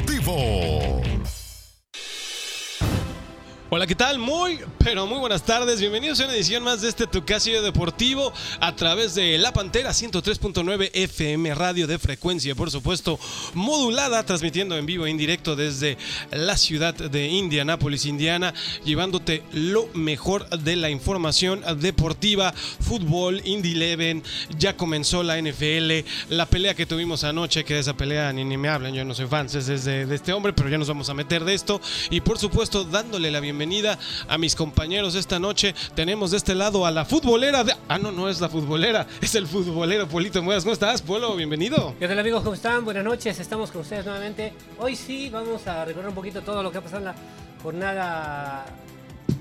Deportivo. Hola, ¿qué tal? Muy, pero muy buenas tardes. Bienvenidos a una edición más de este Tu Casillo Deportivo a través de La Pantera 103.9 FM Radio de frecuencia, por supuesto, modulada, transmitiendo en vivo e indirecto desde la ciudad de Indianápolis, Indiana, llevándote lo mejor de la información deportiva, fútbol, Indy Eleven, ya comenzó la NFL, la pelea que tuvimos anoche, que de esa pelea ni, ni me hablan, yo no soy fan de, de este hombre, pero ya nos vamos a meter de esto y por supuesto dándole la bienvenida bienvenida a mis compañeros esta noche. Tenemos de este lado a la futbolera. De... Ah, no, no es la futbolera, es el futbolero Polito Muedas. ¿Cómo estás, Polo? Bienvenido. ¿Qué tal, amigos? ¿Cómo están? Buenas noches. Estamos con ustedes nuevamente. Hoy sí vamos a recorrer un poquito todo lo que ha pasado en la jornada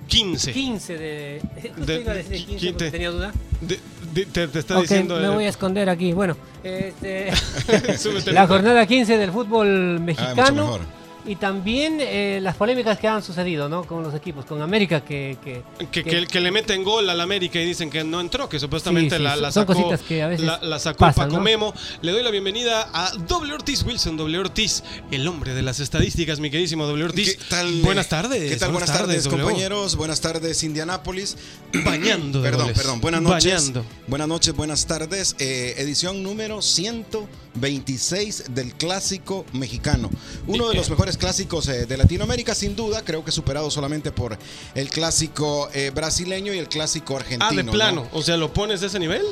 15. 15 de. De- iba a decir 15 ¿quién porque te- tenía duda. De- de- te, te está diciendo. me eh, voy a esconder aquí. Bueno, este, la jornada 15 del fútbol Ah, mexicano. Y también eh, las polémicas que han sucedido ¿no? con los equipos, con América, que. que, Que, que- que, que le meten gol al América y dicen que no entró, que supuestamente Sí, sí, la, la son sacó, cositas que a veces la, la sacó pasan, Paco ¿no? Memo. Le doy la bienvenida a Doble Ortiz Wilson, Doble Ortiz, el hombre de las estadísticas, mi queridísimo Doble Ortiz. ¿Qué tal? Buenas tardes. ¿Qué tal? Buenas, tardes, W. compañeros. Buenas tardes, Indianápolis. Bañando Perdón, goles. perdón. Buenas noches. Bañando. Buenas noches, buenas tardes. Eh, edición número 126 del Clásico Mexicano. Uno de los mejores clásicos eh, de Latinoamérica, sin duda. Creo que superado solamente por el Clásico eh, brasileño y el Clásico argentino. Ah, de ¿no? plano. O sea, ¿lo pones de ese nivel?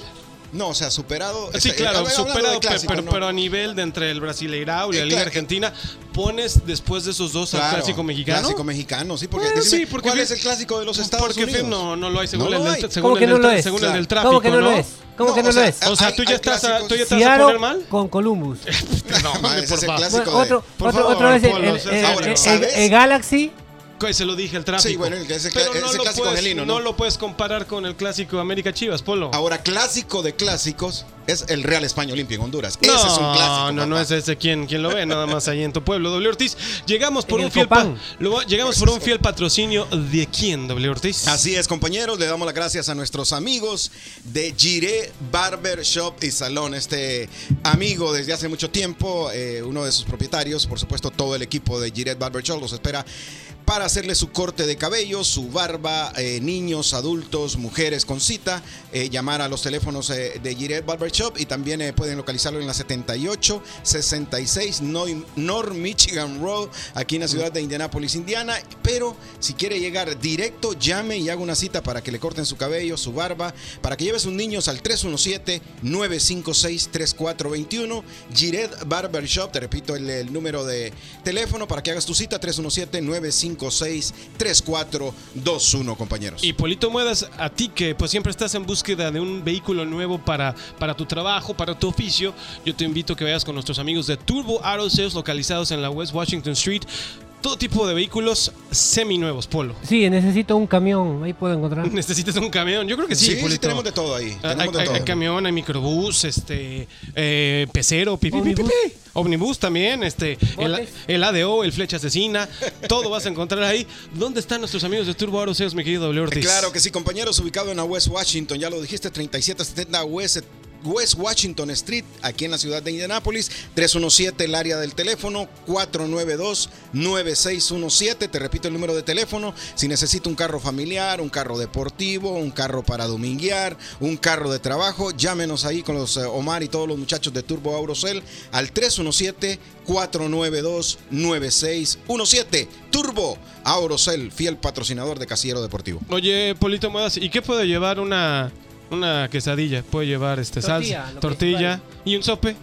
No, o sea, superado. Sí, eh, claro, superado, pe- clásico, pero, ¿no? pero a nivel de entre el Brasileirao y Eh, la Liga claro. Argentina, ¿pones después de esos dos al Claro, Clásico Mexicano? Clásico mexicano, sí, porque, Bueno, decime, sí, porque ¿cuál es el clásico de los Estados Porque Unidos? fin, no, no lo hay según No el lo del, hay. según ¿Cómo el que del no lo es? según el del Claro. tráfico, ¿Cómo que no, lo es? ¿Cómo No, que no o lo sea, es? O sea, tú ya hay estás, a- tú ya vas a poner mal. con Columbus. No, Ma, hombre, ese por favor. otro, Por otro, favor, otra vez el Galaxy Que Se lo dije el tráfico. Sí, bueno, el- ese Pero no ese lo clásico puedes, angelino, ¿no? no lo puedes comparar con el clásico América Chivas, Polo. Ahora, clásico de clásicos es el Real España Olimpia en Honduras. Ese es un clásico. No, no, no papá. es ese quien, quien lo ve, nada más ahí en tu pueblo, W Ortiz. Llegamos por En un el fiel pa- lo- llegamos por un fiel patrocinio de quién, W Ortiz. Así es, compañeros. Le damos las gracias a nuestros amigos de Giré Barber Shop y Salón. Este amigo desde hace mucho tiempo, eh, uno de sus propietarios, por supuesto, todo el equipo de Giré Barber Shop los espera para hacerle su corte de cabello, su barba, eh, niños, adultos, mujeres con cita. eh, llamar a los teléfonos eh, de Giré Barber Shop y también pueden localizarlo en la 78 66 Noi- North Michigan Road, aquí en la ciudad de Indianapolis, Indiana. Pero si quiere llegar directo, llame y haga una cita para que le corten su cabello, su barba, para que lleve sus niños al 317-956-3421. Gired Barber Shop, te repito el, el número de teléfono para que hagas tu cita, 317-956-3421, compañeros. Y Polito Muedas, a ti que pues siempre estás en búsqueda de un vehículo nuevo para, para tu trabajo, para tu oficio, yo te invito a que vayas con nuestros amigos de Turbo Auto Sales localizados en la West Washington Street. Todo tipo de vehículos seminuevos, Polo. Sí, necesito un camión, ahí puedo encontrar. ¿Necesitas un camión? Yo creo que sí, sí, sí, Polito. tenemos de todo ahí. Ah, tenemos Hay, de hay- todo. hay camión, hay microbús, este, eh, pecero, pi, pi, pi, pi, Omnibus. pi. Omnibus también, este, el, Botes. el ADO, el flecha asesina, todo vas a encontrar ahí. ¿Dónde están nuestros amigos de Turbo Sales, mi querido W. Ortiz? Claro que sí, compañeros, ubicado en la West Washington, ya lo dijiste, 3770 West, West Washington Street, aquí en la ciudad de Indianápolis, 317 el área del teléfono, 492-9617, te repito el número de teléfono, si necesita un carro familiar, un carro deportivo, un carro para dominguear, un carro de trabajo, llámenos ahí con los eh, Omar y todos los muchachos de Turbo Aurocel al 317-492-9617, Turbo Aurocel, fiel patrocinador de Casillero Deportivo. Oye, Polito Modas, ¿y qué puede llevar una, una quesadilla? Puede llevar este Tortilla, salsa, tortilla y un sope.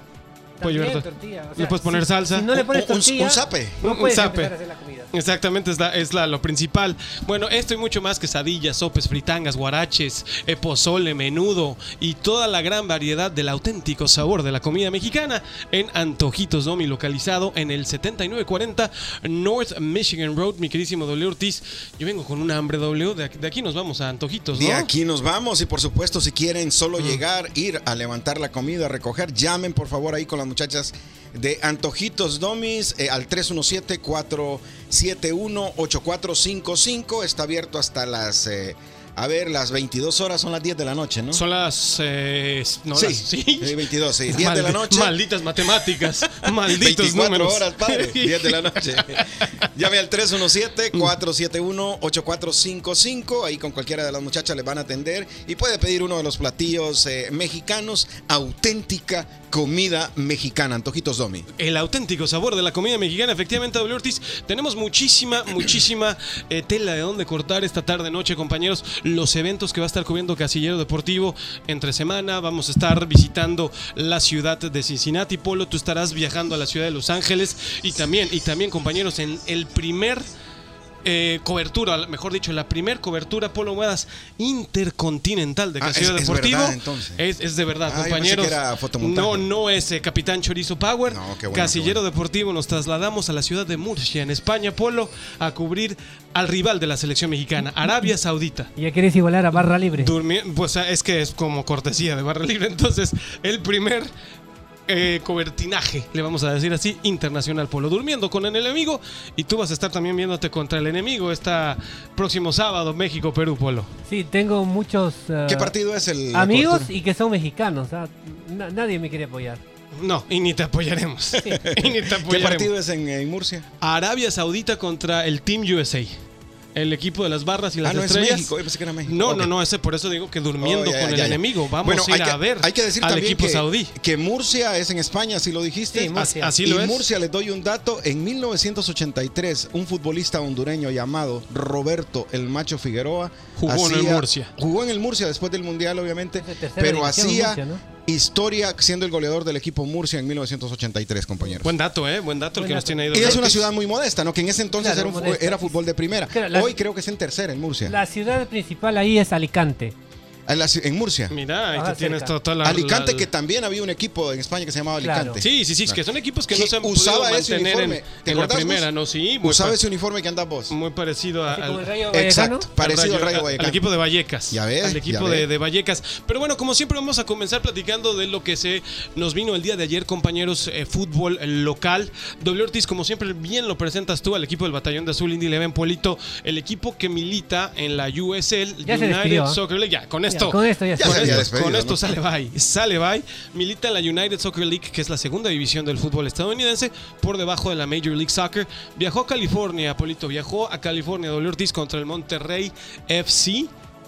También tortilla. o ¿Le puedes poner si- salsa? Si no le pones Un- un- tortilla, un zape. no Un puedes zape. empezar a hacer la comida. Exactamente, es, la, es la, lo principal. Bueno, esto y mucho más, quesadillas, sopes, fritangas, guaraches, eh, pozole, menudo y toda la gran variedad del auténtico sabor de la comida mexicana en Antojitos Domi, localizado en el 7940 North Michigan Road, mi queridísimo W Ortiz. Yo vengo con un hambre W, de aquí, de aquí nos vamos a Antojitos, ¿no? De aquí nos vamos y por supuesto si quieren solo Mm. llegar, ir a levantar la comida, a recoger, llamen por favor ahí con las muchachas de Antojitos Domis eh, al 317-471-8455. Está abierto hasta las, eh, a ver, las 22 horas son las 10 de la noche, ¿no? Son las... eh, no, sí, las- sí. sí, 22, sí, 10 de la noche. Malditas matemáticas, malditos 24 números. horas, padre. 10 de la noche. Llame al 317-471-8455. Ahí con cualquiera de las muchachas les van a atender. Y puede pedir uno de los platillos eh, mexicanos. Auténtica comida mexicana. Antojitos Domi. El auténtico sabor de la comida mexicana, efectivamente, W. Ortiz. Tenemos muchísima, muchísima eh, tela de dónde cortar esta tarde, noche, compañeros. Los eventos que va a estar cubriendo Casillero Deportivo entre semana. Vamos a estar visitando la ciudad de Cincinnati. Polo, tú estarás viajando a la ciudad de Los Ángeles. Y también, y también, compañeros, en el primer. Eh, cobertura, mejor dicho, la primer cobertura Polo Muedas intercontinental de Ah, Casillero es- es Deportivo. verdad, entonces. Es, es de verdad, Ah, compañeros. no, no es eh, Capitán Chorizo Power. No, qué bueno, Casillero qué bueno. Deportivo nos trasladamos a la ciudad de Murcia, en España, Polo, a cubrir al rival de la selección mexicana, Arabia Saudita. ¿Y ya querés igualar a barra libre? Durmi- pues ah, es que es como cortesía de barra libre. Entonces, el primer eh, cobertinaje, le vamos a decir así, internacional Polo, durmiendo con el enemigo. Y tú vas a estar también viéndote contra el enemigo esta próximo sábado, México-Perú, Polo. Sí, tengo muchos eh, ¿Qué partido es el? amigos y que son mexicanos. na- nadie me quiere apoyar. No, y ni te apoyaremos. y ni te ¿Qué partido es en, en Murcia? Arabia Saudita contra el Team USA. El equipo de las barras y las Ah, no es estrellas. México. Yo pensé que era México. No, no, no, ese por eso digo que durmiendo Oh, ya, con ya, el ya. enemigo. Vamos Bueno, a ir que, a ver hay que decir al también equipo que, saudí. que Murcia es en España, si lo dijiste. Sí, Murcia. Así y lo es. Murcia, les doy un dato, en 1983, un futbolista hondureño llamado Roberto El Macho Figueroa Jugó en el Murcia. Jugó en el Murcia después del Mundial, obviamente, pero hacía Murcia, ¿no? Historia siendo el goleador del equipo Murcia en 1983, compañeros. Buen dato, ¿eh? Buen dato el que nos tiene ahí. y es una ciudad muy modesta, ¿no? Que en ese entonces Claro, era, un fútbol de primera. Claro, la- Hoy creo que es en tercera en Murcia. La ciudad principal ahí es Alicante. En, la ci- en Murcia. Mira, ahí tú tienes toda, la. Alicante, la- que también había un equipo en España que se llamaba Claro. Alicante. Sí, sí, sí, que son equipos que, no se han usaba podido ese mantener en, uniforme. ¿Te en la primera? ¿no? Sí, Usaba pa- ese uniforme que andas vos. muy parecido a, al, Rayo Vallecano. Exacto, parecido al Rayo al Vallecano. equipo de Vallecas. Ya ves, Al equipo de, Vallecas. Pero bueno, como siempre vamos a comenzar platicando de lo que se nos vino el día de ayer, compañeros, eh, fútbol local. W Ortiz, como siempre, bien lo presentas tú al equipo del Batallón de Azul Indy Leven Polito, el equipo que milita en la USL, Ya se United despidió, ¿eh? Soccer League. Ya, con Ya, esto. con esto ya esto, despedido, con esto ¿no? sale bye. Sale bye. Milita en la United Soccer League, que es la segunda división del fútbol estadounidense, por debajo de la Major League Soccer. Viajó a California, Polito. Viajó a California, W. Ortiz contra el Monterrey FC.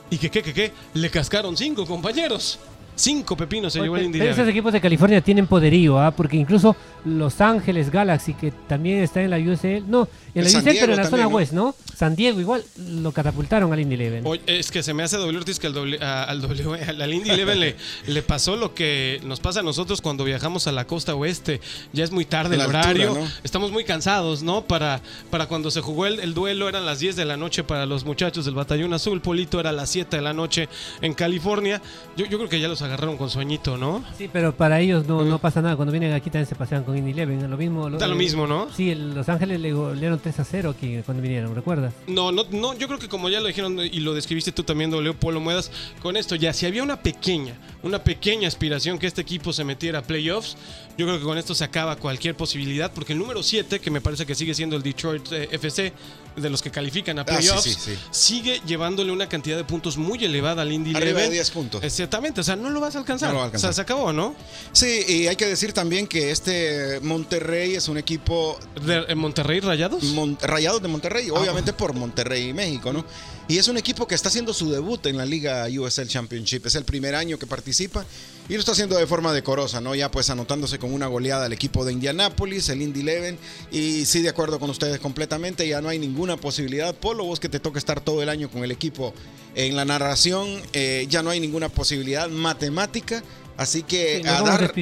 Y que, que, que, que, le cascaron cinco compañeros. Cinco pepinos se llevó el Indy Pero esos equipos de California tienen poderío, ¿ah? porque incluso Los Ángeles Galaxy, que también está en la USL, no, en la USL, pero en la zona ¿no? West, ¿no? San Diego igual lo catapultaron al Indy Eleven. Oye, es que se me hace W Ortiz que al, doble- a- al, W, al Indy Eleven le, le pasó lo que nos pasa a nosotros cuando viajamos a la costa oeste. Ya es muy tarde La el altura, horario. ¿no? Estamos muy cansados, ¿no? Para, para cuando se jugó el, el duelo eran las 10 de la noche para los muchachos del Batallón Azul. Polito era las 7 de la noche en California. Yo, yo creo que ya los agarraron con sueñito, ¿no? Sí, pero para ellos no, no pasa nada. Cuando vienen aquí también se pasean con Indy Eleven. Lo mismo. Da lo mismo, ¿no? Sí, Los Ángeles le golearon 3 a 0 aquí cuando vinieron, ¿recuerdas? No, no, no, yo creo que como ya lo dijeron y lo describiste tú también, W. Polo Muedas, con esto ya, si había una pequeña, una pequeña aspiración que este equipo se metiera a playoffs, yo creo que con esto se acaba cualquier posibilidad, porque el número 7, que me parece que sigue siendo el Detroit eh, FC, de los que califican a Ah, sí, playoffs, sí, sí. sigue llevándole una cantidad de puntos muy elevada al Indy Arriba de Eleven. 10 puntos. Exactamente, o sea, no lo vas a alcanzar. No lo va a O sea, se acabó, ¿no? Sí, y hay que decir también que este Monterrey es un equipo De, en Monterrey Rayados. Mon- Rayados de Monterrey, Ah, obviamente por Monterrey y México, ¿no? Y es un equipo que está haciendo su debut en la Liga USL Championship. Es el primer año que participa y lo está haciendo de forma decorosa, ¿no? Ya pues anotándose con una goleada al equipo de Indianápolis, el Indy Eleven. Y sí, de acuerdo con ustedes completamente, ya no hay ninguna posibilidad. Polo, vos que te toca estar todo el año con el equipo en la narración, eh, ya no hay ninguna posibilidad matemática Así que Sí, a dar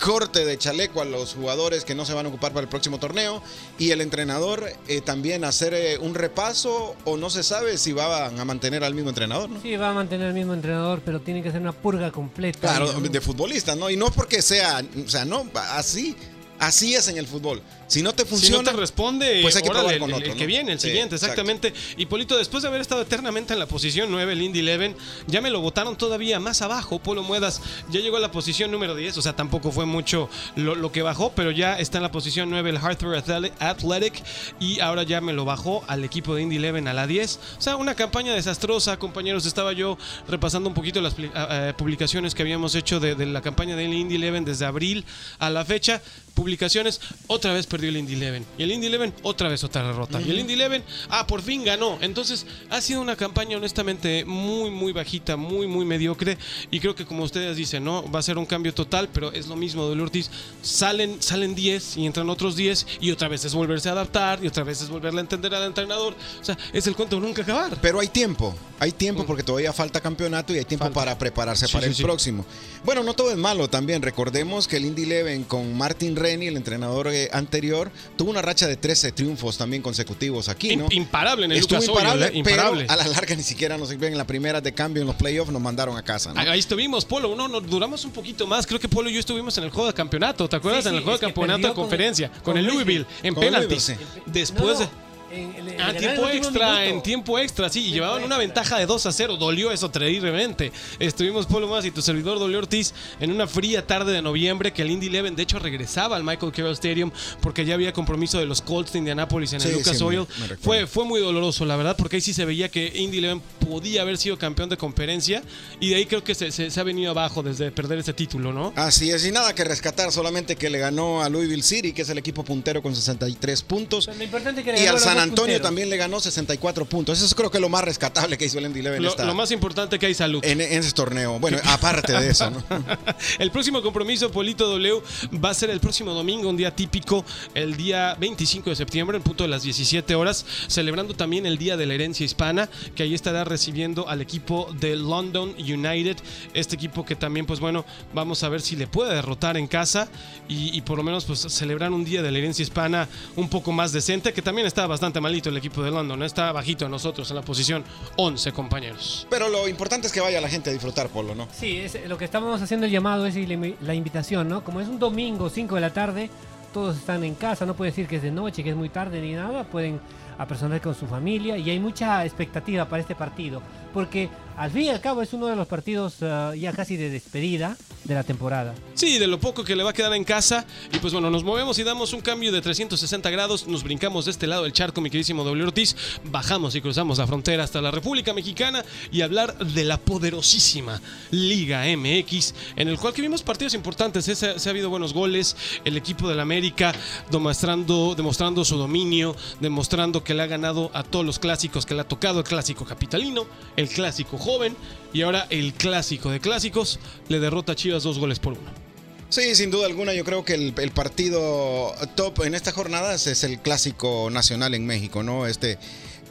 corte de chaleco a los jugadores que no se van a ocupar para el próximo torneo y el entrenador eh, también hacer eh, un repaso o no se sabe si van a mantener al mismo entrenador, ¿no? Sí, va a mantener el mismo entrenador, pero tiene que ser una purga completa. Claro, de futbolista, ¿no? Y no porque sea, o sea, no, así, así es en el fútbol. Si no te Si funciona, no te responde, pues hay que órale, probar con el, otro, el que viene, el Sí, siguiente, exacto. exactamente. Y Polito, después de haber estado eternamente en la posición 9, el Indy 11, ya me lo botaron todavía más abajo. Polo Muedas ya llegó a la posición número 10, o sea, tampoco fue mucho lo, lo que bajó, pero ya está en la posición 9 el Hartford Athletic- y ahora ya me lo bajó al equipo de Indy 11 a la 10. O sea, una campaña desastrosa, compañeros. Estaba yo repasando un poquito las ah, eh, publicaciones que habíamos hecho de, de la campaña del Indy 11 desde abril a la fecha. Publicaciones, otra vez perdió el Indy 11. Y el Indy 11, otra vez otra derrota. Y el Indy 11, ah, por fin ganó. Entonces, ha sido una campaña honestamente muy, muy bajita, muy, muy mediocre. Y creo que como ustedes dicen, ¿no? Va a ser un cambio total, pero es lo mismo de Ortiz. Salen, salen 10 y entran otros 10 y otra vez es volverse a adaptar y otra vez es volverle a entender al entrenador. O sea, es el cuento nunca acabar. Pero hay tiempo, hay tiempo porque todavía falta campeonato y hay tiempo Mm. Falta. para prepararse Sí, para sí, el sí. próximo. Bueno, no todo es malo también. Recordemos que el Indy Leven con Martin Rennie, el entrenador eh, anterior, tuvo una racha de 13 triunfos también consecutivos aquí, ¿no? Im- Imparable en el Estuvo Lucas imparable, Oil, ¿eh? Imparable. pero a la larga ni siquiera nos ven en la primera de cambio en los playoffs, nos mandaron a casa. ¿no? Ahí estuvimos, Polo. No, no, duramos un poquito más. Creo que Polo y yo estuvimos en el juego de campeonato. ¿Te acuerdas? Sí, en el juego de campeonato de conferencia. Con, con el Louisville. En penaltis. Después No, de. En- en- A en tiempo extra, minuto. en tiempo extra, sí, y Tiempo llevaban una ventaja de 2 a 0. Dolió eso terriblemente. Estuvimos Polo más y tu servidor Dolio Ortiz en una fría tarde de noviembre que el Indy 11 de hecho regresaba al Michael Carroll Stadium porque ya había compromiso de los Colts de Indianapolis en el Lucas sí, Oil. me fue, fue muy doloroso, la verdad, porque ahí sí se veía que Indy 11 podía haber sido campeón de conferencia y de ahí creo que se, se- se ha venido abajo desde perder ese título, ¿no? Así es, y nada que rescatar, solamente que le ganó a Louisville City, que es el equipo puntero con 63 puntos. Pero lo importante es que le Y al San Antonio punteros. también le ganó 64 puntos. Eso creo que es lo más rescatable que hizo el Indy Eleven Lo, esta- lo más importante que hay salud. en, en ese torneo. Bueno, aparte de eso, ¿no? El próximo compromiso Polito W va a ser el próximo domingo, un día típico, el día 25 de septiembre, en punto de las 17 horas, celebrando también el Día de la Herencia Hispana, que ahí estará recibiendo al equipo de London United, este equipo que también, pues bueno, vamos a ver si le puede derrotar en casa y, y por lo menos pues celebrar un Día de la Herencia Hispana un poco más decente, que también está bastante malito el equipo de London, ¿no? está bajito a nosotros en la posición 11, compañeros. Pero lo importante es que vaya la gente a disfrutar, Polo, ¿no? Sí, es, lo que estamos haciendo el llamado es la, la invitación, ¿no? Como es un domingo, 5 de la tarde, todos están en casa, no puede decir que es de noche, que es muy tarde ni nada, pueden apersonar con su familia y hay mucha expectativa para este partido, porque al fin y al cabo es uno de los partidos ah, ya casi de despedida de la temporada. Sí, de lo poco que le va a quedar en casa. Y pues bueno, nos movemos y damos un cambio de 360 grados. Nos brincamos de este lado del charco, mi queridísimo W. Ortiz. Bajamos y cruzamos la frontera hasta la República Mexicana y hablar de la poderosísima Liga MX, en el cual que vimos partidos importantes. ¿eh? Se, se ha habido buenos goles. El equipo del América demostrando, demostrando su dominio, demostrando que le ha ganado a todos los clásicos que le ha tocado. El clásico capitalino, el clásico joven y ahora el clásico de clásicos. Le derrota a Chivas dos goles por uno. Sí, sin duda alguna, yo creo que el, partido top en esta jornada es el clásico nacional en México, ¿no? Este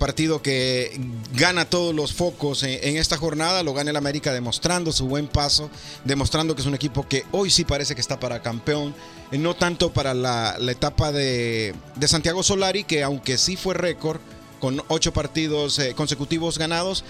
partido que gana todos los focos en, esta jornada, lo gana el América demostrando su buen paso, demostrando que es un equipo que hoy sí parece que está para campeón, eh, no tanto para la, etapa de, de, Santiago Solari, que aunque sí fue récord, con ocho partidos eh, consecutivos ganados,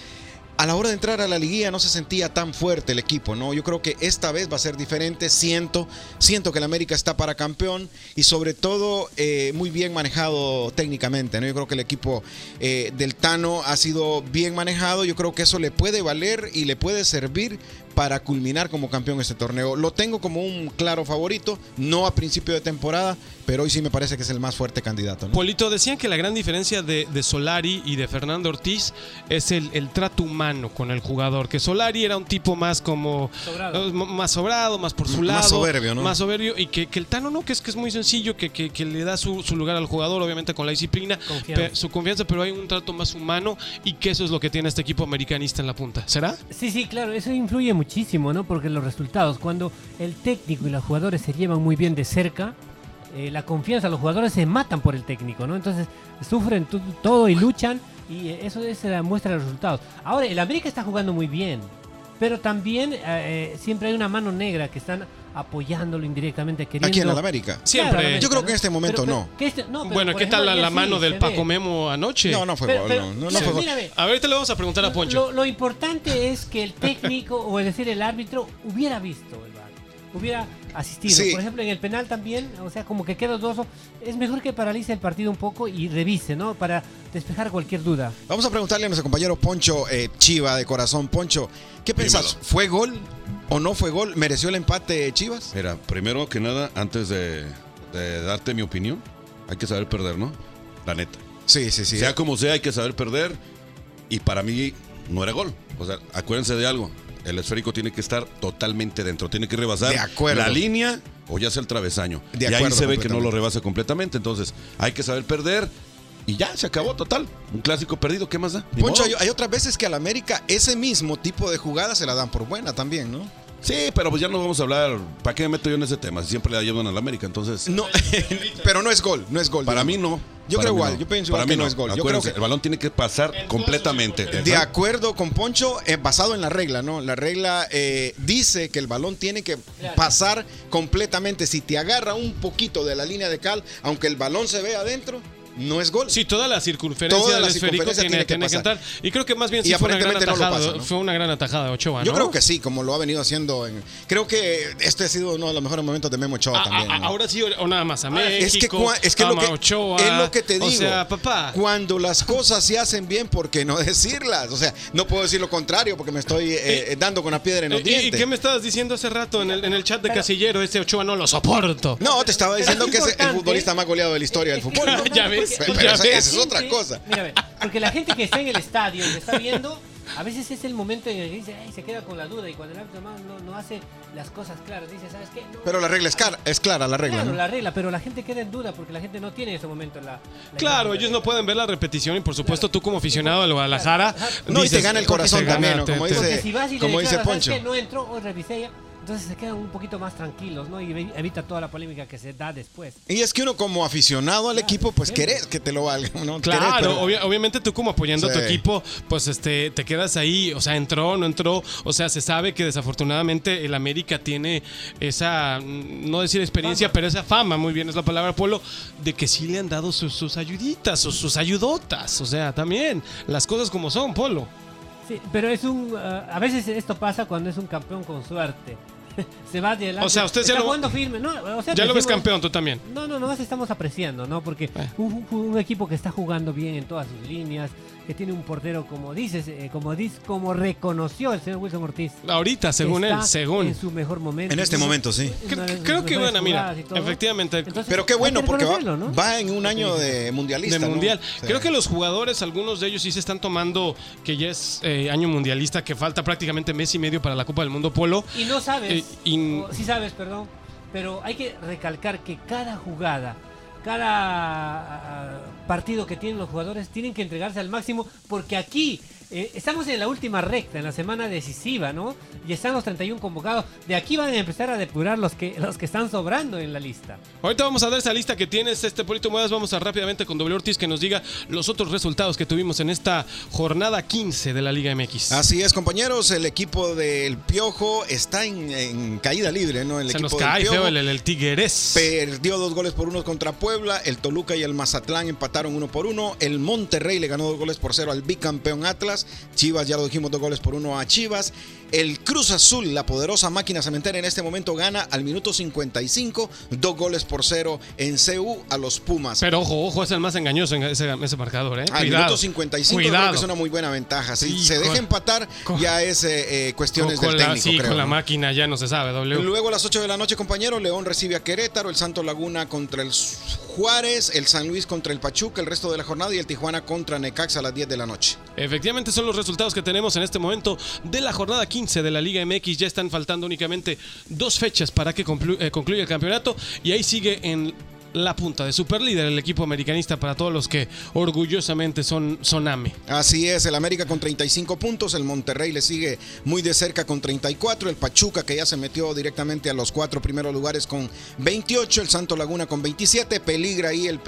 a la hora de entrar a la liguilla no se sentía tan fuerte el equipo, ¿no? Yo creo que esta vez va a ser diferente. Siento, siento que el América está para campeón y sobre todo eh, muy bien manejado técnicamente, ¿no? Yo creo que el equipo eh, del Tano ha sido bien manejado. Yo creo que eso le puede valer y le puede servir para culminar como campeón este torneo. Lo tengo como un claro favorito, no a principio de temporada, pero hoy sí me parece que es el más fuerte candidato. ¿no? Polito, decían que la gran diferencia de, de Solari y de Fernando Ortiz es el, el, trato humano con el jugador, que Solari era un tipo más como sobrado. Uh, más sobrado, más por su lado, más soberbio, ¿no? Más soberbio y que, que el Tano no, que es que es muy sencillo, que, que, que le da su, su, lugar al jugador, obviamente con la disciplina, confianza. Pe, su confianza, pero hay un trato más humano y que eso es lo que tiene este equipo americanista en la punta. ¿Será? Sí, sí, claro, eso influye muchísimo, ¿no? Porque los resultados, cuando el técnico y los jugadores se llevan muy bien de cerca, eh, la confianza, los jugadores se matan por el técnico, ¿no? Entonces sufren todo y luchan y eso es la muestra los resultados. Ahora, el América está jugando muy bien. pero también eh, eh, siempre hay una mano negra que están apoyándolo indirectamente, queriendo... Aquí en el América. Siempre. Claro, Yo creo que en este momento Pero- no. que este- no, pero, Bueno, ¿qué tal la, la mano sí del Paco ve. Memo anoche? No, no fue Pero- gol. pero- no, no, no mira, fue gol. mírame, Ahorita le vamos a preguntar a Poncho. Lo, lo importante es que el técnico, o es decir, el árbitro, hubiera visto el VAR, hubiera asistido. Sí. Por ejemplo, en el penal también, o sea, como que queda dudoso. Es mejor que paralice el partido un poco y revise, ¿no? Para despejar cualquier duda. Vamos a preguntarle a nuestro compañero Poncho eh, Chiva de corazón. Poncho, ¿qué? Dímelo. ¿Fue gol o no fue gol? ¿Mereció el empate Chivas? Mira, primero que nada, antes de, de darte mi opinión, hay que saber perder, ¿no? La neta. Sí, sí, sí. Sea como sea, hay que saber perder. Y para mí no era gol. O sea, acuérdense de algo. El esférico tiene que estar totalmente dentro. Tiene que rebasar De acuerdo. la línea o ya sea el travesaño. De y ahí se ve que no lo rebasa completamente. Entonces, hay que saber perder. Y ya, se acabó total. Un clásico perdido, ¿qué más da? Poncho, hay, hay otras veces que al América ese mismo tipo de jugada se la dan por buena también, ¿no? Sí, pero pues ya no vamos a hablar. ¿Para qué me meto yo en ese tema? Si Siempre le llevan al América. Entonces, No, pero no es gol, no es gol. Para mí no. Yo creo igual, no. yo pienso Para igual mí que no es gol. Yo creo que- el balón tiene que pasar completamente. De acuerdo con Poncho, eh, basado en la regla, ¿no? La regla eh, dice que el balón tiene que pasar completamente. Si te agarra un poquito de la línea de cal, aunque el balón se ve adentro, no es gol. Sí, toda la circunferencia Toda del la esférico circunferencia tiene, tiene que tiene que pasar. entrar. Y creo que más bien Y sí fue una, gran aparentemente no lo atajada, pasa, ¿no? fue una gran atajada de Ochoa, Yo ¿no? creo que sí, como lo ha venido haciendo. En, creo que este ha sido uno de los mejores momentos de Memo Ochoa Ah, también. ah, ¿no? Ahora sí, o nada más a México, Es que, cua- es que, lo que Ochoa, es lo que te digo. O sea, papá. Cuando las cosas se hacen bien, ¿por qué no decirlas? O sea, no puedo decir lo contrario porque me estoy eh, eh, dando con la piedra en los ¿Y- ¿Y, qué me estabas diciendo hace rato en el, en el chat de Casillero? Este Ochoa no lo soporto. No, te estaba diciendo es que es el importante- futbolista más goleado de la historia del fútbol. ¿no? Ya ves, Pero esa, es otra cosa. Porque la gente que está en el estadio y que está viendo, a veces es el momento en el que dice, "Ay, se queda con la duda y cuando el árbitro no, no, no hace las cosas claras, dice, ¿sabes qué? No, Pero la regla es, cara- es clara, la regla. Claro, ¿no? la regla, pero la gente queda en duda porque la gente no tiene en ese momento la... la Claro, ellos no pueden ver la repetición y por supuesto tú como aficionado del Guadalajara No, y te dices, gana el corazón gana, también, Como te- dice- si vas y le como dice declaras, ¿sabes Poncho. qué? No entró, hoy revisé ya. Entonces se quedan un poquito más tranquilos, ¿no? Y evi- evita toda la polémica que se da después. Y es que uno como aficionado al equipo, pues siempre. querés que te lo valga. ¿no? Querés, Claro, pero- obvia- obviamente tú como apoyando a tu equipo, pues este te quedas ahí, o sea, entró, no entró, o sea, se sabe que desafortunadamente el América tiene esa, no decir experiencia, pero esa fama, muy bien es la palabra Polo, de que sí le han dado sus, sus ayuditas, sus, sus ayudotas, o sea, también las cosas como son, Polo. Sí, pero es un... ah, a veces esto pasa cuando es un campeón con suerte. se va de adelante. O sea, usted ya está lo- jugando firme. No, o sea, Ya lo ves campeón tú también. No, no, nomás estamos apreciando, ¿no? Porque Eh. un, un- un equipo que está jugando bien en todas sus líneas, que tiene un portero como dices, eh, como dices, como reconoció el señor Wilson Ortiz. Ahorita, según él, según. En su mejor momento. En este momento, sí. Creo, que, bueno, mira, efectivamente, Entonces, Pero qué bueno, que porque va, ¿no? va en un año de mundialista. de ¿no? mundial. Sí. Creo que los jugadores, algunos de ellos sí se están tomando que ya es eh, año mundialista, que falta prácticamente mes y medio para la Copa del Mundo Polo. Y no sabes, O sí sabes, perdón, pero hay que recalcar que cada jugada, cada ah, partido que tienen los jugadores tienen que entregarse al máximo porque aquí eh, estamos en la última recta, en la semana decisiva, ¿no? Y están los 31 convocados. De aquí van a empezar a depurar los que, los que están sobrando en la lista. Ahorita vamos a dar esa lista que tienes, este Polito Moedas. Vamos a rápidamente con W Ortiz que nos diga los otros resultados que tuvimos en esta jornada 15 de la Liga MX. Así es, compañeros. El equipo del Piojo está en, en caída libre, ¿no? El Se equipo nos del cae Piojo feo el, el, el Tigres. Perdió dos goles por uno contra Puebla. El Toluca y el Mazatlán empataron uno por uno. El Monterrey le ganó dos goles por cero al bicampeón Atlas. Chivas, ya lo dijimos, dos goles por uno a Chivas. El Cruz Azul, la poderosa máquina cementera, en este momento gana al minuto 55, dos goles por cero en CU a los Pumas. Pero ojo, ojo, es el más engañoso en ese, ese marcador, ¿eh? Al Cuidado. minuto 55 creo Cuidado. que es una muy buena ventaja. Si Sí, se deja con- empatar, con- ya es eh, eh, cuestiones con del la, técnico, sí, creo. con la ¿no? máquina ya no se sabe, W. Luego a las 8 de la noche, compañeros, León recibe a Querétaro, el Santo Laguna contra el Juárez, el San Luis contra el Pachuca el resto de la jornada y el Tijuana contra Necaxa a las 10 de la noche. Efectivamente son los resultados que tenemos en este momento de la jornada 15 de la Liga MX. Ya están faltando únicamente dos fechas para que eh, concluya el campeonato y ahí sigue en la punta de superlíder, el equipo americanista para todos los que orgullosamente son, son AME. Así es, el América con 35 puntos, el Monterrey le sigue muy de cerca con 34, el Pachuca que ya se metió directamente a los cuatro primeros lugares con 28, el Santo Laguna con 27, peligra ahí el,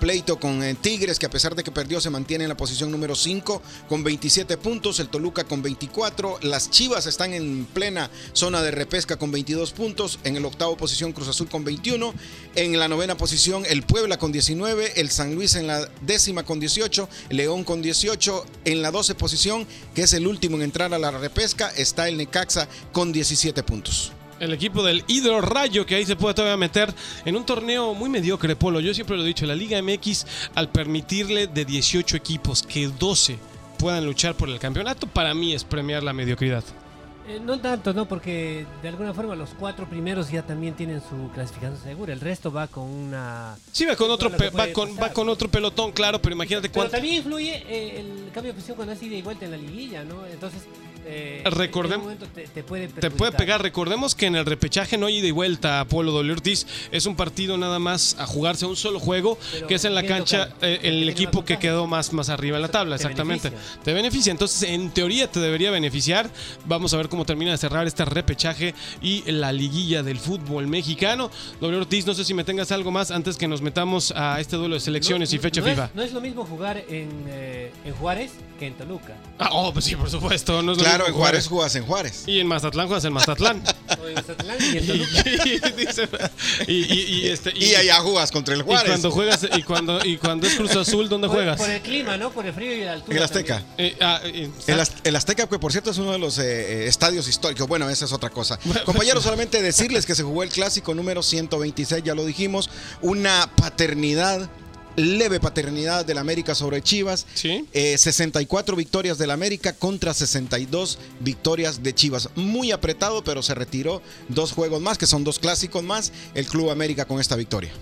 pleito con eh, Tigres que a pesar de que perdió se mantiene en la posición número 5 con 27 puntos, el Toluca con 24, las Chivas están en plena zona de repesca con 22 puntos, en el octavo posición Cruz Azul con 21, en la novena posición el Puebla con 19, el San Luis en la décima con 18, León con 18, en la 12 posición, que es el último en entrar a la repesca, está el Necaxa con 17 puntos. El equipo del Hidro Rayo, que ahí se puede todavía meter en un torneo muy mediocre, Polo. Yo siempre lo he dicho, la Liga MX, al permitirle de 18 equipos que 12 puedan luchar por el campeonato, para mí es premiar la mediocridad. Eh, no tanto, ¿no? Porque de alguna forma los cuatro primeros ya también tienen su clasificación segura. El resto va con una... Sí, va con otro, pe- va con, pasar. va con otro pelotón, claro, pero imagínate Pero cuánto. también influye eh, el cambio de posición cuando es ida y vuelta en la liguilla, ¿no? Entonces, eh, Recordem- en te, te puede Te puede pegar. Recordemos que en el repechaje no hay ida y vuelta a Polo W. Ortiz. Es un partido nada más a jugarse un solo juego, Pero que es en la ¿quién cancha eh, El equipo que quedó más, más arriba en la tabla. Te Exactamente. beneficia. Te beneficia. Entonces, en teoría te debería beneficiar. Vamos a ver cómo termina de cerrar este repechaje y la liguilla del fútbol mexicano. W. Ortiz, no sé si me tengas algo más antes que nos metamos a este duelo de selecciones No- y fecha no FIFA. Es, no es lo mismo jugar en, eh, en Juárez que en Toluca. Ah, oh, pues sí, por supuesto. No es lo Claro, en Juárez jugas en Juárez. Y en Mazatlán juegas en Mazatlán. O en Mazatlán y en y, Toluca. dice- y- y- y este, y- Y allá jugas contra el y Juárez. cuando juegas y cuando y cuando es Cruz Azul, ¿dónde Por, juegas? por el clima, ¿no? Por el frío y la altura. El Azteca. Eh, ah, eh, El, Az- el Azteca, que por cierto es uno de los eh, eh, estadios históricos. Bueno, esa es otra cosa. Compañeros, solamente decirles que se jugó el clásico número 126, ya lo dijimos. Una paternidad, leve paternidad del América sobre Chivas. Sí. Eh, 64 victorias del América contra 62 victorias de Chivas. Muy apretado, pero se retiró dos juegos más, que son dos clásicos más, el Club América con esta victoria.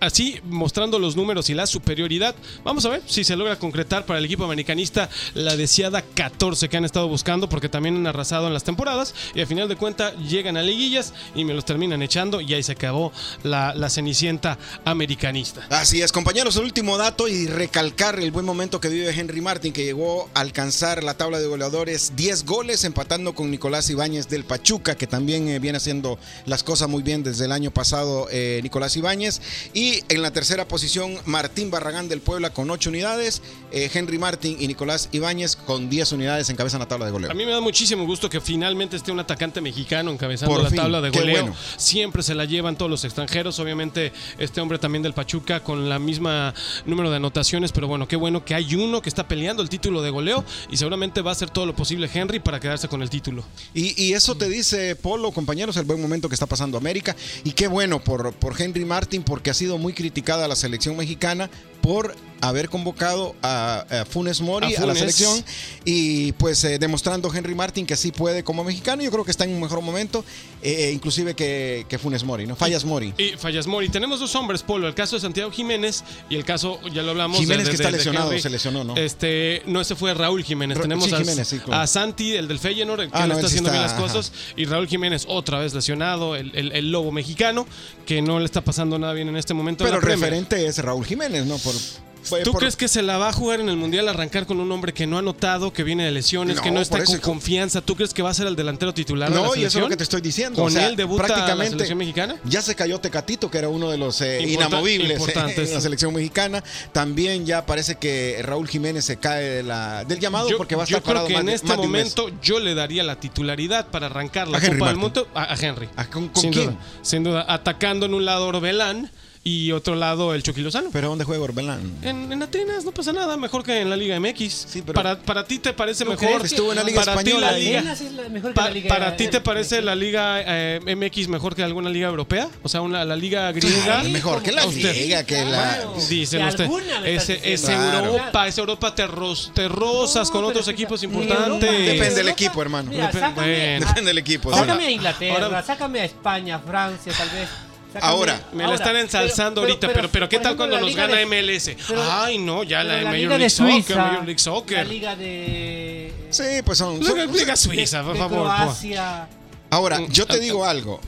Así, mostrando los números y la superioridad, vamos a ver si se logra concretar para el equipo americanista la deseada 14 que han estado buscando, porque también han arrasado en las temporadas y al final de cuentas llegan a liguillas y me los terminan echando y ahí se acabó la, cenicienta americanista. Así es, compañeros, el último dato y recalcar el buen momento que vive Henry Martin, que llegó a alcanzar la tabla de goleadores 10 goles, empatando con Nicolás Ibáñez del Pachuca, que también eh, viene haciendo las cosas muy bien desde el año pasado, eh, Nicolás Ibáñez. Y en la tercera posición, Martín Barragán del Puebla con 8 unidades, eh, Henry Martin y Nicolás Ibáñez con 10 unidades encabezan la tabla de goleo. A mí me da muchísimo gusto que finalmente esté un atacante mexicano encabezando Por la fin, tabla de goleo. bueno. Siempre se la llevan todos los extranjeros. Obviamente, este hombre también del Pachuca con la misma número de anotaciones. Pero bueno, qué bueno que hay uno que está peleando el título de goleo y seguramente va a hacer todo lo posible Henry para quedarse con el título. Y, y eso te dice, Polo, compañeros, el buen momento que está pasando América. Y qué bueno por, por Henry Martin, porque ha sido muy criticada la selección mexicana por haber convocado a, a Funes Mori A a, la selección y pues eh, demostrando Henry Martin que sí puede como mexicano. Yo creo que está en un mejor momento, eh, inclusive que, que Funes Mori, ¿no? Fallas Mori. Y Fallas Mori. Tenemos dos hombres, Polo. El caso de Santiago Jiménez y el caso, ya lo hablamos. Jiménez de- que de- está de lesionado, Henry. se lesionó, ¿no? Este, no, ese fue Raúl Jiménez. Ra- Tenemos sí, a, Jiménez, sí, claro. a Santi, el del Feyenoord, que Ah, no, está haciendo bien las cosas. Y Raúl Jiménez, otra vez lesionado, el, el- el lobo mexicano, que no le está pasando nada bien en este momento. en Pero referente es Raúl Jiménez, ¿no? Por, fue ¿Tú por- crees que se la va a jugar en el Mundial arrancar con un hombre que no ha notado, que viene de lesiones, No, que no está con confianza? ¿Tú crees que va a ser el delantero titular de la No, y eso es lo que te estoy diciendo. ¿Con o sea, él debuta la prácticamente selección mexicana? Ya se cayó Tecatito, que era uno de los eh, inamovibles eh, en la selección mexicana. También ya parece que Raúl Jiménez se cae de la- del llamado porque va a estar yo creo que en de- este momento yo le daría la titularidad para arrancar la A Henry Copa del Martin. Mundo a, a Henry. ¿A con- con sin quién? duda, sin duda, atacando en un lado Orbelán y otro lado el Chucky Lozano. Pero ¿dónde juega Orbelán? En, en Atenas no pasa nada, mejor que en la Liga MX. Sí, pero- para, para ti te parece ¿Tú mejor. Estuvo en la Liga para ti Española la y- Liga, Atenas es la mejor que Pa- la liga- ¿Para ti te parece la Liga eh, MX mejor que alguna liga europea? O sea, una, la Liga griega. Sí, mejor que la Usted- Liga, que la... Dicen Que usted. alguna me estás Es, es. Claro. Europa, es Europa, te, ros- te rozas No, con otros equipos importantes. Depende del equipo, hermano. Mira, Depende- sácame, bueno. a- Depende del equipo. sí. sácame a Inglaterra, ahora- sácame a España, Francia, tal vez. Sácame- Ahora. Me la están ensalzando pero- ahorita, pero, pero, ¿qué tal cuando la nos gana de- MLS? pero- Ay, no, ya la, la Major Liga League de Soccer, Suiza, Major League la Soccer. Liga de... Sí, pues son... Liga, son- Liga Suiza, por favor. Croacia. Ahora, Mm, yo te ah, digo algo.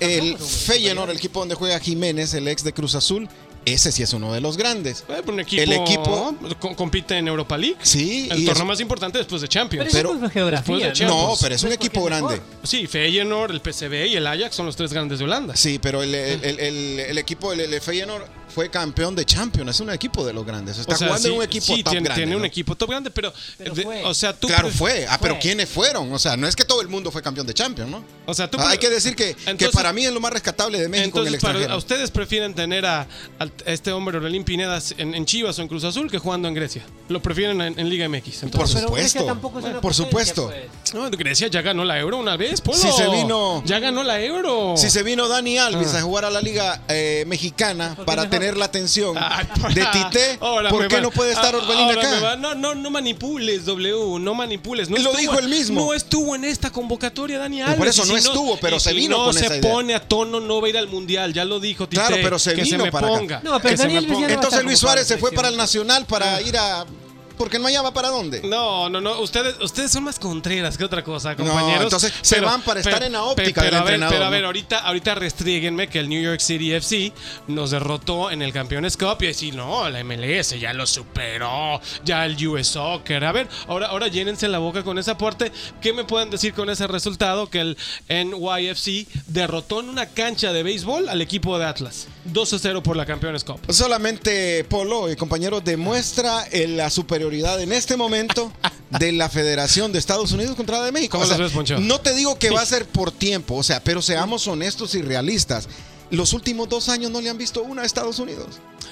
El Feyenoord, el equipo donde juega Jiménez, el ex de Cruz Azul, ese sí es uno de los grandes. Eh, un equipo, El equipo- co- compite en Europa League. Sí, El torneo es- más importante después de Champions. Pero, Pero- eso es geografía. después de ¿no? Champions. No, pero es un equipo mejor. grande. Sí, Feyenoord, el PSV y el Ajax son los tres grandes de Holanda. Sí, pero el, el- el- el- el equipo, el, el Feyenoord fue campeón de Champions, es un equipo de los grandes. Está O sea, jugando sí, en un equipo sí, top tiene, grande. tiene un equipo top grande, pero, Pero de- o sea, tú Claro, pref- fue. Ah, pero. ¿quiénes fueron? O sea, no es que todo el mundo fue campeón de Champions, ¿no? O sea, tú Ah, Hay pre- que decir que, que para mí es lo más rescatable de México en el Entonces, para, extranjero. ¿a ustedes prefieren tener a, este hombre Orelín Pineda en, en Chivas o en Cruz Azul que jugando en Grecia? Lo prefieren en, en Liga MX. Por Entonces. Supuesto. tampoco es una Por supuesto. pues. No, Grecia ya ganó la Euro una vez, Polo. Si se vino- Ya ganó la Euro. Si se vino Dani Alves Ah. a jugar a la Liga eh, Mexicana para mejor- tener la atención Ay, de Tite, ahora ¿por qué no puede estar ah, Orbelín acá? No, no, no manipules, W, no manipules. No Lo estuvo- dijo él mismo. No estuvo en esta convocatoria, Dani Alves. por eso no si estuvo, pero y se vino no con se esa idea. pone a tono, no va a ir al Mundial. Ya lo dijo Tite. Claro, pero se que se vino me para acá. ponga. No, pero que se me ponga. Entonces Luis Suárez se fue para el Nacional para ir a... Porque en Miami para dónde? No, no, no. Ustedes, ustedes son más contreras que otra cosa, No, compañeros. entonces se van para estar en la óptica pero del a ver, entrenador, Pero a ¿no? ver, ahorita, ahorita restríguenme que el New York City FC nos derrotó en el Campeones Cup y decir, no, la MLS ya lo superó, ya el US Soccer. A ver, ahora, ahora llénense la boca con ese aporte. ¿Qué me pueden decir con ese resultado? Que el NYFC derrotó en una cancha de béisbol al equipo de Atlas. 2-0 por la Campeones Cup. Solamente Polo y compañeros demuestra la superioridad en este momento de la Federación de Estados Unidos contra la de México. No te digo que va a ser por tiempo, o sea, pero seamos honestos y realistas. Los últimos dos años no le han visto una a Estados Unidos.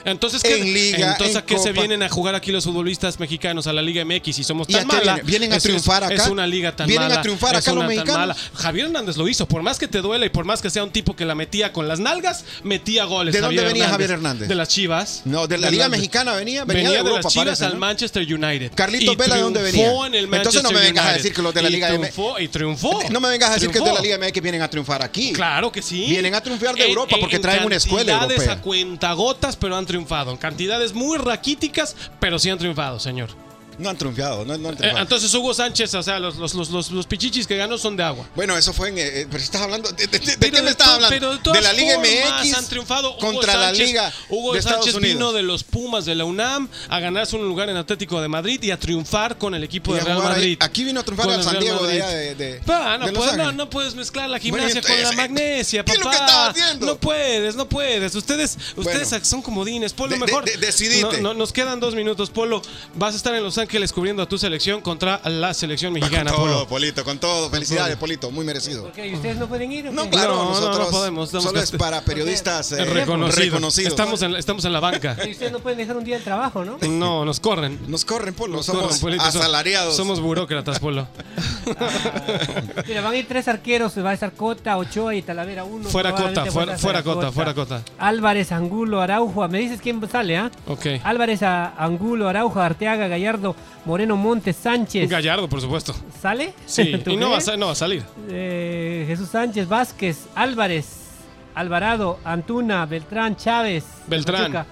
Entonces, ¿qué, En Liga, entonces en ¿a qué se vienen a jugar aquí los futbolistas mexicanos a la Liga MX y somos ¿Y tan mala? vienen? ¿Vienen a Es- triunfar acá? Es una liga tan ¿Vienen a mala. triunfar acá los mexicanos? mala. Javier Hernández lo hizo, por más que te duela y por más que sea un tipo que la metía con las nalgas, metía goles. ¿De dónde venía Javier Hernández? De las Chivas. No, de la Liga Mexicana venía, venía, Venía, de de, Europa, las Chivas parece, al. Manchester United. Carlitos Vela, ¿de dónde venía? En el Entonces no me vengas a decir que los de la Y Liga M- triunfó, y triunfó. No me vengas a decir que los de la. Liga MX vienen a triunfar aquí. Claro que sí. Vienen a triunfar de En- Europa porque en traen una escuela cantidades europea. a cuentagotas, pero han triunfado. En cantidades muy raquíticas, pero sí han triunfado, señor. No han triunfado, no, no han Eh, triunfado. entonces Hugo Sánchez, o sea, los, los, los, los, los pichichis que ganó son de agua. Bueno, eso fue en. eh, pero estás hablando. ¿De, de- de Pero qué me de estás hablando? pero de de, todas la Liga formas MX han triunfado. Hugo contra Sánchez- la Liga Hugo de Estados Sánchez Unidos. vino de los Pumas de la UNAM a ganarse un lugar en Atlético de Madrid y a triunfar con el equipo de Real jugar ahí. Madrid. Aquí vino a triunfar al el San Diego de Madrid. de- de- Pa, no, de puedes, no, no puedes mezclar la Bueno, gimnasia con la entonces, magnesia, ¿qué es papá. lo que estaba haciendo? No puedes, no puedes. Ustedes, ustedes Bueno. son comodines. Polo, De- de- mejor. de- decidite. No, no, nos quedan dos minutos, Polo. Vas a estar en Los Ángeles cubriendo a tu selección contra la selección mexicana, con todo, Polo. Polito, con todo. Felicidades, todo. Polito, muy merecido. ¿Por qué? ¿Y ustedes no pueden ir? No, claro, No, no, no nosotros podemos, estamos solo es para periodistas eh, Reconocido. reconocidos. Estamos en, estamos en la banca. Y ustedes no pueden dejar un día de trabajo, ¿no? No, nos corren. Nos corren, Polo, Nos somos corren, asalariados. Somos burócratas, Polo. Mira, van a ir tres arqueros, va a estar Cota, Ochoa y Talavera uno. Fuera Cota, fuera, Cota, fuera Cota. Álvarez, Angulo, Araujo. Me dices quién sale, ¿ah? Ok. Álvarez, a- Angulo, Araujo, Arteaga, Gallardo, Moreno, Montes, Sánchez. Gallardo, por supuesto. ¿Sale? Sí, ¿Tú y no va, a, crees? sa- no va a salir. Eh, Jesús Sánchez, Vázquez, Álvarez, Alvarado, Antuna, Beltrán, Chávez, Beltrán. Pachuca,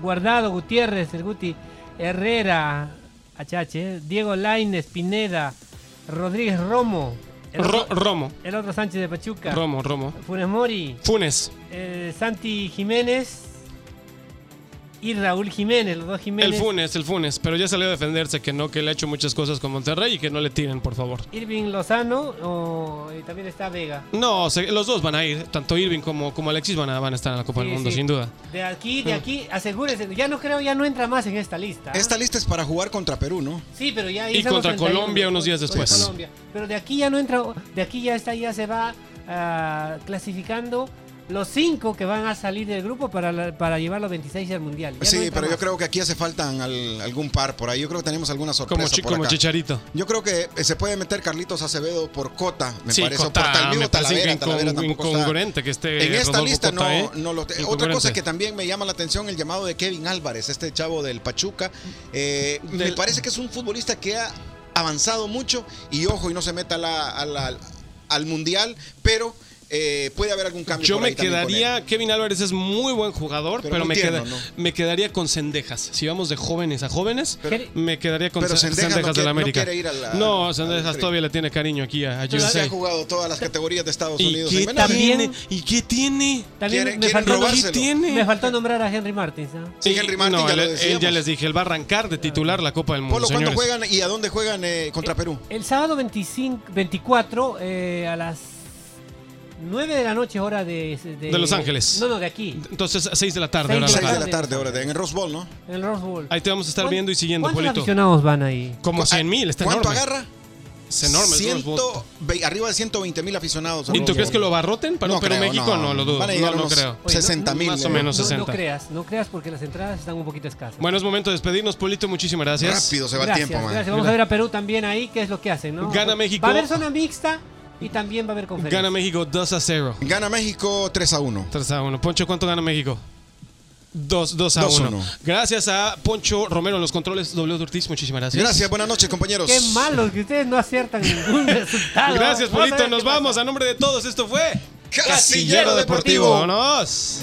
Guardado, Gutiérrez, el Guti, Herrera, Achache, eh, Diego Lainez, Pineda, Rodríguez Romo, el, Ro- otro, Romo, el otro Sánchez de Pachuca, Romo, Romo. Funes Mori, Funes, eh, Santi Jiménez y Raúl Jiménez, los dos Jiménez. el Funes, el Funes. Pero ya salió a defenderse que no, que le ha hecho muchas cosas con Monterrey y que no le tiren, por favor. Irving Lozano o- y también está Vega. No, se- los dos van a ir. Tanto Irving como, como Alexis van a, van a estar en la Copa del Mundo, sí. sin duda. De aquí, de aquí, asegúrese. Ya no creo, ya no entra más en esta lista. ¿ah? Esta lista es para jugar contra Perú, ¿no? Sí, pero ya Y estamos contra 31, Colombia unos días contra después. Colombia. Pero de aquí ya no entra, de aquí ya está, ya se va ah, clasificando los cinco que van a salir del grupo para, la- para llevar los 26 al mundial. Ya no sí, entra pero yo más. creo que aquí hace faltan al- algún par por ahí. Yo creo que tenemos alguna Como, sorpresa chi- por como acá. Chicharito. Yo creo que eh, se puede meter Carlitos Acevedo por Cota, me sí, parece. o Cota, por tal mismo me parece Talavera, Talavera tampoco está. incongruente que esté En esta Rodolfo lista Cota, no, ¿eh? no lo Otra cosa que también me llama la atención, el llamado de Kevin Álvarez, este chavo del Pachuca. Eh, Me Del- parece que es un futbolista que ha avanzado mucho y ojo, y no se meta a la- a la- al Mundial, pero eh, puede haber algún cambio. Yo por me ahí él. quedaría, Kevin Álvarez es muy buen jugador, Pero me, tierno, queda- ¿no? me quedaría con Cendejas. Si vamos de jóvenes a jóvenes, Pero- me quedaría con Cendejas Cendejas, no de la América. quiere ir a la- no, Cendejas todavía le tiene cariño aquí a, a Ya USA. ha jugado todas las categorías de Estados ¿Y Unidos. qué en menores. También- tiene? ¿Y qué tiene? También Quieren- me, quieren faltó. ¿Qué tiene? me faltó nombrar a Henry Martins. ¿no? Sí, Henry Martin, no, ya él, lo él decíamos. ya les dije, él va a arrancar de titular la Copa del Mundo. Polo, ¿cuándo señores. juegan y a dónde juegan eh, contra Perú? El sábado 25, 24 eh, a las 9 de la noche hora de, De Los Ángeles. No, no, de aquí. Entonces, 6 de la tarde. Seis ahora de la Seis local. de la tarde. tarde, ahora de- en el Rose Bowl, ¿no? En el Rose Bowl. Ahí te vamos a estar ¿Cuán- viendo y siguiendo, ¿Cuántos Polito. aficionados van ahí? Como 100 mil, está ¿Cuánto enorme. agarra? Es enorme. el Rose Bowl. 120 arriba de 120 mil aficionados. ¿Y tú crees que lo abarroten? Para No pero creo, México no, lo dudo. Van a no, no creo. Oye, no- 60 mil. más o eh. menos. No, no 60. creas, no creas porque las entradas están un poquito escasas. Bueno, es momento de despedirnos, Polito. Muchísimas gracias. Rápido se va el tiempo, man. gracias. Vamos a ver a Perú también ahí, qué es lo que hacen, ¿no? Gana México. Va a haber zona mixta y también va a haber conferencia. Gana México 2 a 0. Gana México 3 a 1. 3 a 1. Poncho, ¿cuánto gana México? 2, 2 a 2 a 1. 1. Gracias a Poncho Romero en los controles. W Ortiz, muchísimas gracias. Gracias, buenas noches, compañeros. Qué malo que ustedes no aciertan ningún resultado. Gracias, Polito. Nos pasa. vamos. A nombre de todos, esto fue Casillero Deportivo. ¡Vámonos!